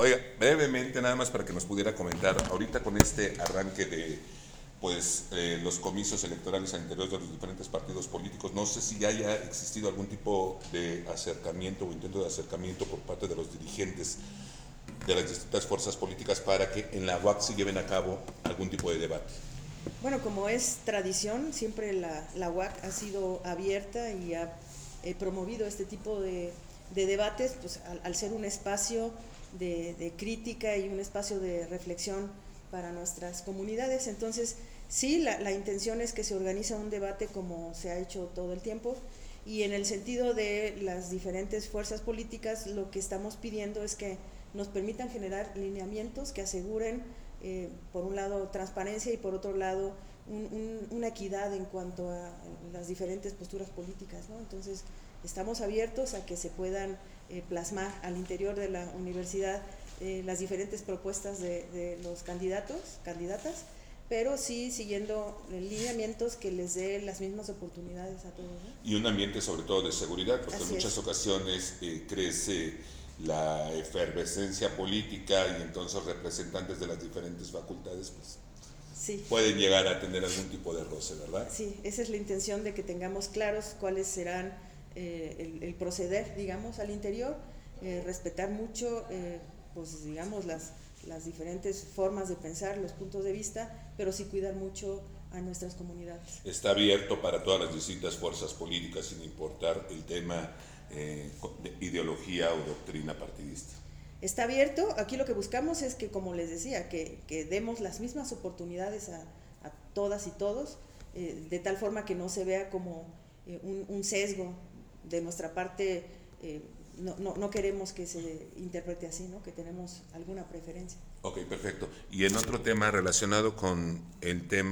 Oiga, brevemente, nada más para que nos pudiera comentar, ahorita con este arranque de pues eh, los comicios electorales al interior de los diferentes partidos políticos, no sé si haya existido algún tipo de acercamiento o intento de acercamiento por parte de los dirigentes de las distintas fuerzas políticas para que en la UAC se lleven a cabo algún tipo de debate. Bueno, como es tradición, siempre la, la UAC ha sido abierta y ha eh, promovido este tipo de, de debates, pues al, ser un espacio de, de, crítica y un espacio de reflexión para nuestras comunidades. Entonces, sí, la, la, intención es que se organice un debate como se ha hecho todo el tiempo y en el sentido de las diferentes fuerzas políticas, lo que estamos pidiendo es que nos permitan generar lineamientos que aseguren, eh, por un lado, transparencia y por otro lado, un, un, una equidad en cuanto a las diferentes posturas políticas. ¿no? Entonces, estamos abiertos a que se puedan eh, plasmar al interior de la universidad eh, las diferentes propuestas de, de, los candidatos, candidatas, pero sí siguiendo lineamientos que les dé las mismas oportunidades a todos. ¿no? Y un ambiente sobre todo de seguridad, porque Así en muchas es. ocasiones eh, crece la efervescencia política y entonces representantes de las diferentes facultades pues, sí. pueden llegar a tener algún tipo de roce, ¿verdad? Sí, esa es la intención de que tengamos claros cuáles serán eh, el, el, proceder, digamos, al interior, eh, respetar mucho, eh, pues digamos, las, las diferentes formas de pensar, los puntos de vista, pero sí cuidar mucho a nuestras comunidades. Está abierto para todas las distintas fuerzas políticas, sin importar el tema eh, de ideología o doctrina partidista. Está abierto, aquí lo que buscamos es que, como les decía, que, demos las mismas oportunidades a, a todas y todos, eh, de tal forma que no se vea como eh, un, un, sesgo de nuestra parte. Eh, no, no, no, queremos que se interprete así, ¿no? que tenemos alguna preferencia. Ok, perfecto. Y en otro tema relacionado con el tema